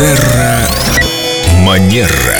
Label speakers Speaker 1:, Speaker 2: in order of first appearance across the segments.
Speaker 1: Терра Манера.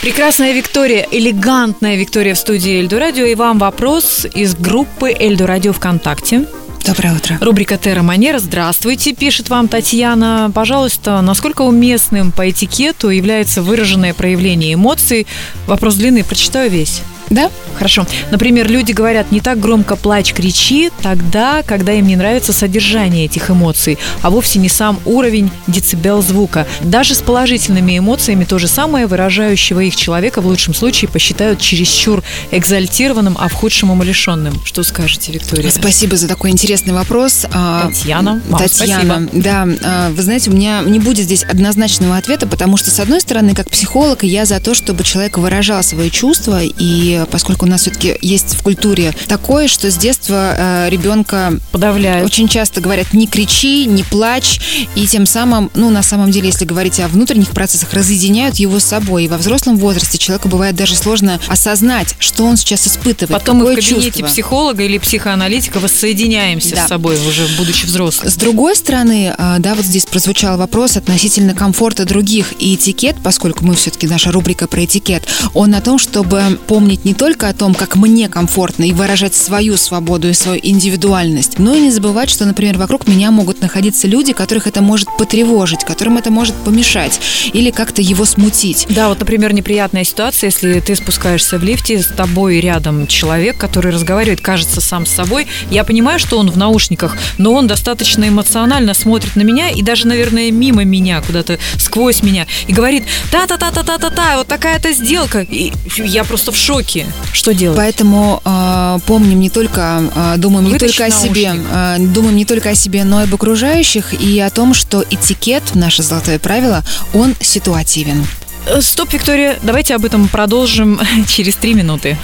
Speaker 2: Прекрасная Виктория, элегантная Виктория в студии Эльду Радио. И вам вопрос из группы Эльду Радио ВКонтакте.
Speaker 3: Доброе утро.
Speaker 2: Рубрика «Терра Манера». Здравствуйте, пишет вам Татьяна. Пожалуйста, насколько уместным по этикету является выраженное проявление эмоций? Вопрос длинный, прочитаю весь.
Speaker 3: Да?
Speaker 2: Хорошо. Например, люди говорят, не так громко плачь, кричи, тогда, когда им не нравится содержание этих эмоций, а вовсе не сам уровень децибел звука. Даже с положительными эмоциями то же самое выражающего их человека в лучшем случае посчитают чересчур экзальтированным, а в худшем умалишенным. Что скажете, Виктория?
Speaker 3: Спасибо за такой интересный вопрос. А,
Speaker 2: Татьяна, вам
Speaker 3: Татьяна,
Speaker 2: спасибо.
Speaker 3: да, а, вы знаете, у меня не будет здесь однозначного ответа, потому что, с одной стороны, как психолог, я за то, чтобы человек выражал свои чувства, и поскольку у нас все-таки есть в культуре такое, что с детства э, ребенка
Speaker 2: Подавляют.
Speaker 3: очень часто говорят не кричи, не плачь, и тем самым, ну, на самом деле, если говорить о внутренних процессах, разъединяют его с собой. И во взрослом возрасте человеку бывает даже сложно осознать, что он сейчас испытывает,
Speaker 2: Потом мы в кабинете
Speaker 3: чувство.
Speaker 2: психолога или психоаналитика воссоединяемся
Speaker 3: Да.
Speaker 2: с собой, уже будучи взрослым.
Speaker 3: С другой стороны, а, да, вот здесь прозвучал вопрос относительно комфорта других и этикет, поскольку мы все-таки наша рубрика про этикет, он о том, чтобы помнить не только о том, как мне комфортно и выражать свою свободу и свою индивидуальность, но и не забывать, что, например, вокруг меня могут находиться люди, которых это может потревожить, которым это может помешать или как-то его смутить.
Speaker 2: Да, вот, например, неприятная ситуация, если ты спускаешься в лифте, с тобой рядом человек, который разговаривает, кажется, сам с собой. Я понимаю, что он в наушниках, но он достаточно эмоционально смотрит на меня и даже, наверное, мимо меня, куда-то сквозь меня, и говорит та-та-та-та-та-та-та, вот такая-то сделка. И я просто в шоке. Что делать?
Speaker 3: Поэтому э, помним не только, э, думаем не
Speaker 2: Вытащи
Speaker 3: только о себе, э, думаем не только о себе, но и об окружающих и о том, что этикет, наше золотое правило, он ситуативен.
Speaker 2: Э, Стоп, Виктория, давайте об этом продолжим через три минуты.